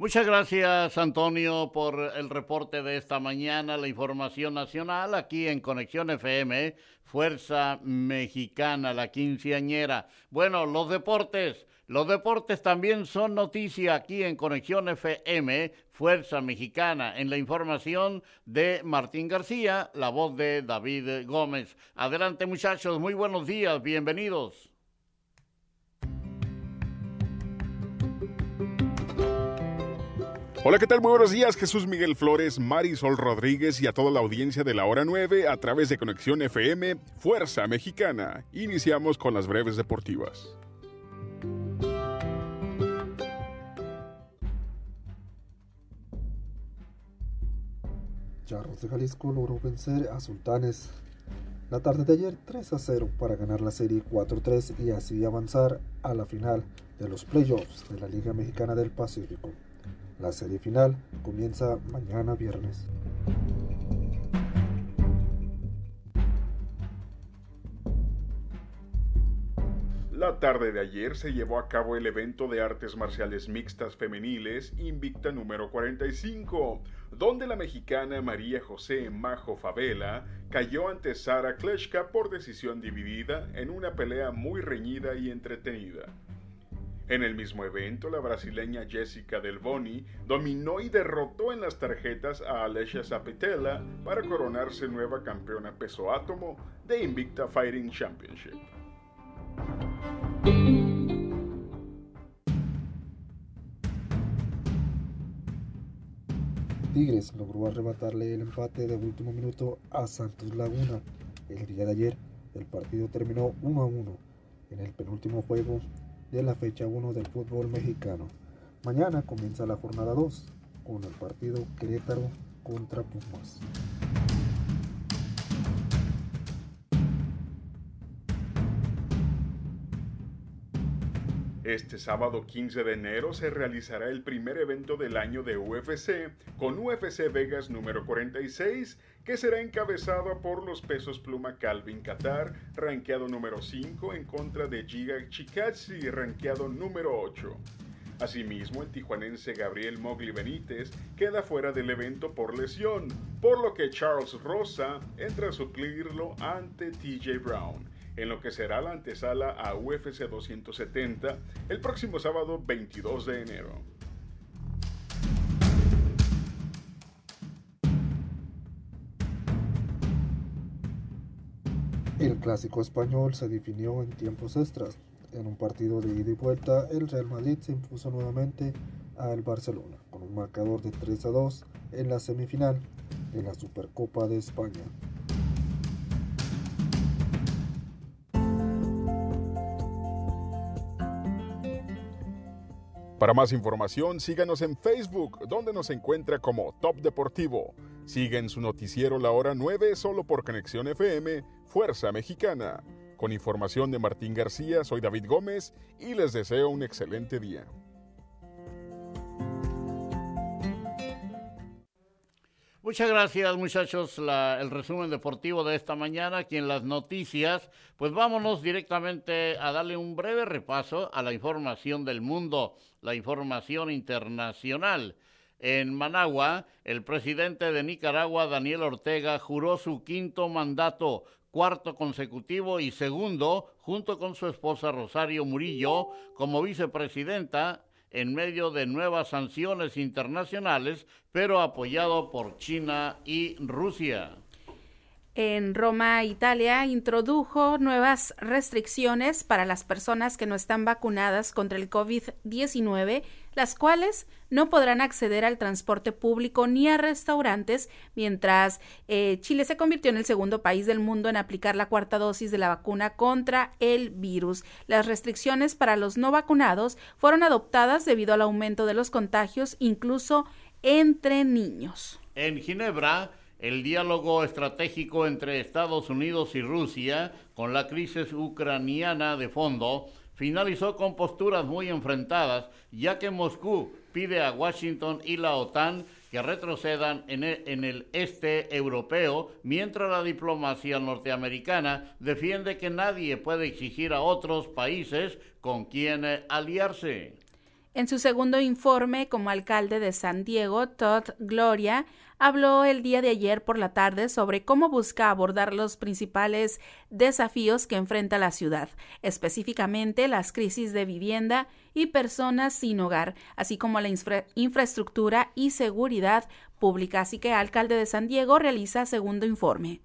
Muchas gracias, Antonio, por el reporte de esta mañana, la información nacional aquí en Conexión FM, Fuerza Mexicana, la quinceañera. Bueno, los deportes, los deportes también son noticia aquí en Conexión FM, Fuerza Mexicana, en la información de Martín García, la voz de David Gómez. Adelante, muchachos, muy buenos días, bienvenidos. Hola, ¿qué tal? Muy buenos días, Jesús Miguel Flores, Marisol Rodríguez y a toda la audiencia de la hora 9 a través de Conexión FM Fuerza Mexicana. Iniciamos con las breves deportivas. Charros de Jalisco logró vencer a Sultanes la tarde de ayer 3 a 0 para ganar la serie 4-3 y así avanzar a la final de los playoffs de la Liga Mexicana del Pacífico. La serie final comienza mañana viernes. La tarde de ayer se llevó a cabo el evento de artes marciales mixtas femeniles Invicta número 45, donde la mexicana María José Majo Favela cayó ante Sara Kleshka por decisión dividida en una pelea muy reñida y entretenida. En el mismo evento, la brasileña Jessica Del Boni dominó y derrotó en las tarjetas a Alessia Zapitella para coronarse nueva campeona peso átomo de Invicta Fighting Championship. Tigres logró arrebatarle el empate de último minuto a Santos Laguna. El día de ayer, el partido terminó 1 a 1. En el penúltimo juego, de la fecha 1 del fútbol mexicano. Mañana comienza la jornada 2 con el partido Querétaro contra Pumas. Este sábado 15 de enero se realizará el primer evento del año de UFC con UFC Vegas número 46 que será encabezado por los pesos pluma Calvin Qatar, rankeado número 5 en contra de Giga Chikatsi, rankeado número 8. Asimismo, el tijuanense Gabriel Mogli Benítez queda fuera del evento por lesión, por lo que Charles Rosa entra a suplirlo ante TJ Brown en lo que será la antesala a UFC 270 el próximo sábado 22 de enero. El clásico español se definió en tiempos extras. En un partido de ida y vuelta, el Real Madrid se impuso nuevamente al Barcelona con un marcador de 3 a 2 en la semifinal de la Supercopa de España. Para más información, síganos en Facebook, donde nos encuentra como Top Deportivo. Sigue en su noticiero La Hora 9 solo por Conexión FM, Fuerza Mexicana. Con información de Martín García, soy David Gómez y les deseo un excelente día. Muchas gracias muchachos, el resumen deportivo de esta mañana aquí en las noticias. Pues vámonos directamente a darle un breve repaso a la información del mundo, la información internacional. En Managua, el presidente de Nicaragua, Daniel Ortega, juró su quinto mandato, cuarto consecutivo y segundo, junto con su esposa Rosario Murillo, como vicepresidenta en medio de nuevas sanciones internacionales, pero apoyado por China y Rusia. En Roma, Italia, introdujo nuevas restricciones para las personas que no están vacunadas contra el COVID-19 las cuales no podrán acceder al transporte público ni a restaurantes, mientras eh, Chile se convirtió en el segundo país del mundo en aplicar la cuarta dosis de la vacuna contra el virus. Las restricciones para los no vacunados fueron adoptadas debido al aumento de los contagios, incluso entre niños. En Ginebra, el diálogo estratégico entre Estados Unidos y Rusia, con la crisis ucraniana de fondo, finalizó con posturas muy enfrentadas, ya que Moscú pide a Washington y la OTAN que retrocedan en el, este europeo, mientras la diplomacia norteamericana defiende que nadie puede exigir a otros países con quien aliarse. En su segundo informe como alcalde de San Diego, Todd Gloria habló el día de ayer por la tarde sobre cómo busca abordar los principales desafíos que enfrenta la ciudad, específicamente las crisis de vivienda y personas sin hogar, así como la infraestructura y seguridad pública. Así que alcalde de San Diego realiza segundo informe.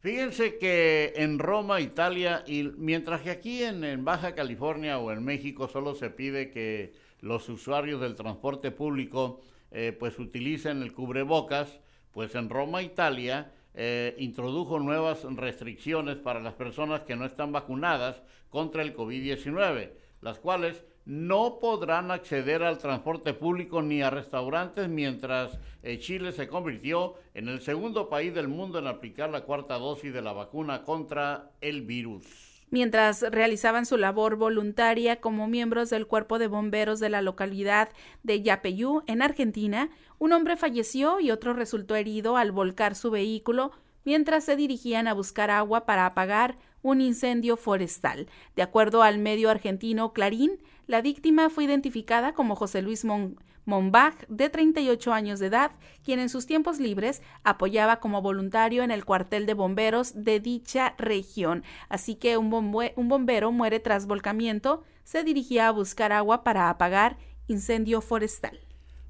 Fíjense que en Roma, Italia, y mientras que aquí en Baja California o en México solo se pide que los usuarios del transporte público eh, pues utilicen el cubrebocas, pues en Roma, Italia, eh, introdujo nuevas restricciones para las personas que no están vacunadas contra el COVID-19, las cuales no podrán acceder al transporte público ni a restaurantes mientras eh, Chile se convirtió en el segundo país del mundo en aplicar la cuarta dosis de la vacuna contra el virus mientras realizaban su labor voluntaria como miembros del cuerpo de bomberos de la localidad de Yapeyú, en Argentina, un hombre falleció y otro resultó herido al volcar su vehículo mientras se dirigían a buscar agua para apagar un incendio forestal. De acuerdo al medio argentino Clarín, la víctima fue identificada como José Luis Mon Monbach, de 38 años de edad, quien en sus tiempos libres apoyaba como voluntario en el cuartel de bomberos de dicha región. Así que un, un bombero muere tras volcamiento, se dirigía a buscar agua para apagar incendio forestal.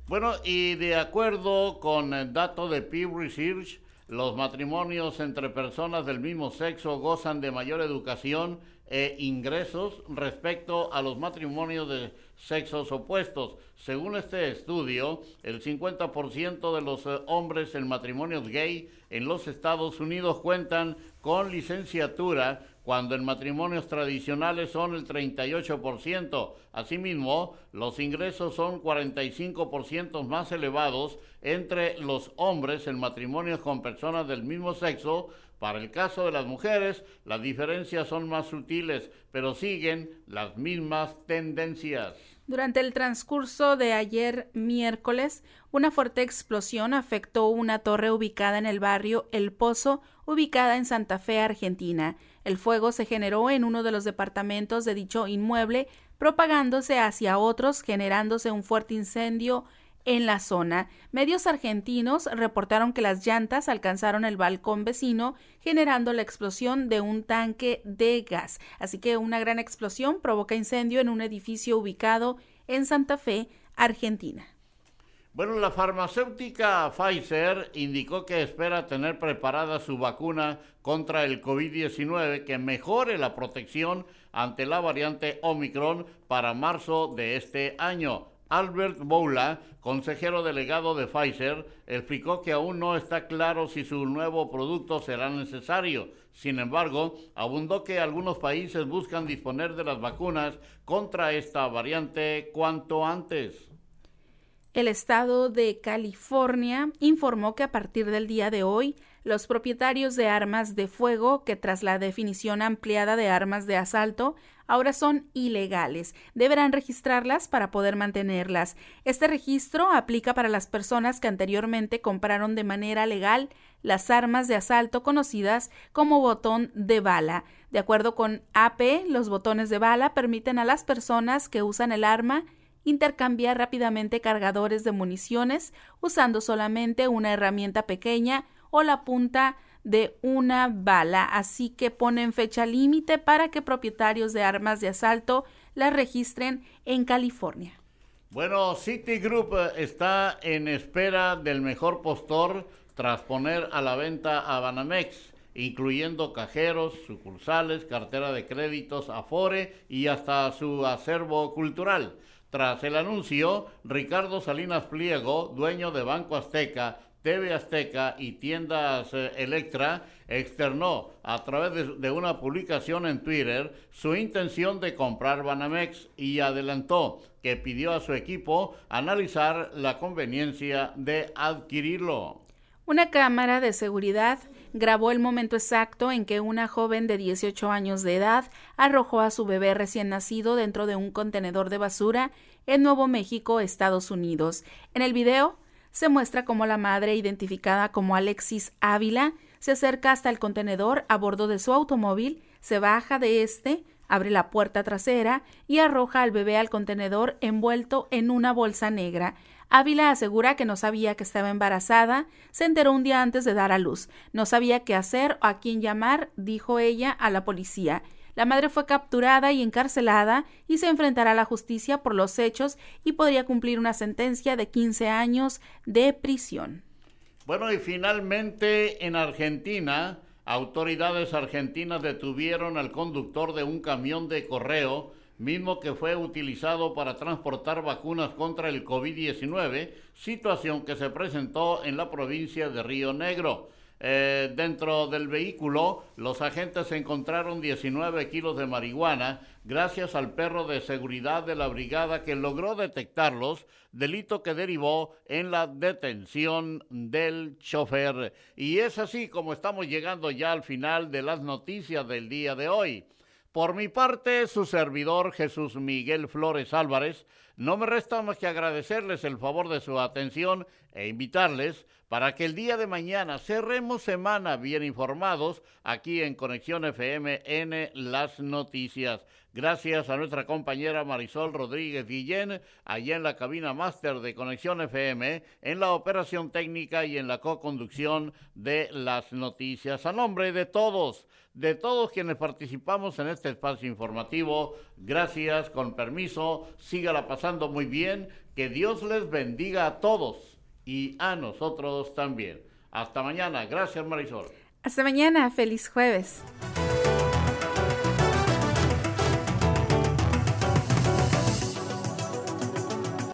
Bueno, y de acuerdo con el dato de Pew Research, los matrimonios entre personas del mismo sexo gozan de mayor educación e ingresos respecto a los matrimonios de sexos opuestos. Según este estudio, el 50% de los eh, hombres en matrimonios gay en los Estados Unidos cuentan con licenciatura cuando en matrimonios tradicionales son el 38%. Asimismo, los ingresos son 45% más elevados entre los hombres en matrimonios con personas del mismo sexo. Para el caso de las mujeres, las diferencias son más sutiles, pero siguen las mismas tendencias. Durante el transcurso de ayer miércoles, una fuerte explosión afectó una torre ubicada en el barrio El Pozo, ubicada en Santa Fe, Argentina. El fuego se generó en uno de los departamentos de dicho inmueble, propagándose hacia otros, generándose un fuerte incendio en la zona. Medios argentinos reportaron que las llantas alcanzaron el balcón vecino, generando la explosión de un tanque de gas. Así que una gran explosión provoca incendio en un edificio ubicado en Santa Fe, Argentina. Bueno, la farmacéutica Pfizer indicó que espera tener preparada su vacuna contra el COVID-19 que mejore la protección ante la variante Omicron para marzo de este año. Albert Boula, consejero delegado de Pfizer, explicó que aún no está claro si su nuevo producto será necesario. Sin embargo, abundó que algunos países buscan disponer de las vacunas contra esta variante cuanto antes. El estado de California informó que a partir del día de hoy, los propietarios de armas de fuego, que tras la definición ampliada de armas de asalto, ahora son ilegales, deberán registrarlas para poder mantenerlas. Este registro aplica para las personas que anteriormente compraron de manera legal las armas de asalto conocidas como botón de bala. De acuerdo con AP, los botones de bala permiten a las personas que usan el arma intercambiar rápidamente cargadores de municiones usando solamente una herramienta pequeña o la punta de una bala, así que ponen fecha límite para que propietarios de armas de asalto las registren en California. Bueno, Citigroup eh, está en espera del mejor postor tras poner a la venta a Banamex, incluyendo cajeros, sucursales, cartera de créditos, Afore y hasta su acervo cultural. Tras el anuncio, Ricardo Salinas Pliego, dueño de Banco Azteca, TV Azteca y tiendas eh, Electra, externó a través de, una publicación en Twitter su intención de comprar Banamex y adelantó que pidió a su equipo analizar la conveniencia de adquirirlo. Una cámara de seguridad grabó el momento exacto en que una joven de 18 años de edad arrojó a su bebé recién nacido dentro de un contenedor de basura en Nuevo México, Estados Unidos. En el video se muestra cómo la madre, identificada como Alexis Ávila, se acerca hasta el contenedor a bordo de su automóvil, se baja de este, abre la puerta trasera y arroja al bebé al contenedor envuelto en una bolsa negra. Ávila asegura que no sabía que estaba embarazada, se enteró un día antes de dar a luz, no sabía qué hacer o a quién llamar, dijo ella a la policía. La madre fue capturada y encarcelada y se enfrentará a la justicia por los hechos y podría cumplir una sentencia de 15 años de prisión. Bueno, y finalmente en Argentina, autoridades argentinas detuvieron al conductor de un camión de correo mismo que fue utilizado para transportar vacunas contra el COVID-19, situación que se presentó en la provincia de Río Negro. Eh, dentro del vehículo, los agentes encontraron 19 kilos de marihuana gracias al perro de seguridad de la brigada que logró detectarlos, delito que derivó en la detención del chofer. Y es así como estamos llegando ya al final de las noticias del día de hoy. Por mi parte, su servidor Jesús Miguel Flores Álvarez, no me resta más que agradecerles el favor de su atención e invitarles para que el día de mañana cerremos semana bien informados aquí en Conexión FM N Las Noticias. Gracias a nuestra compañera Marisol Rodríguez Guillén, allá en la cabina máster de Conexión FM, en la operación técnica y en la co-conducción de las noticias. A nombre de todos, de todos quienes participamos en este espacio informativo, gracias, con permiso, sígala pasando muy bien, que Dios les bendiga a todos y a nosotros también. Hasta mañana, gracias Marisol. Hasta mañana, feliz jueves.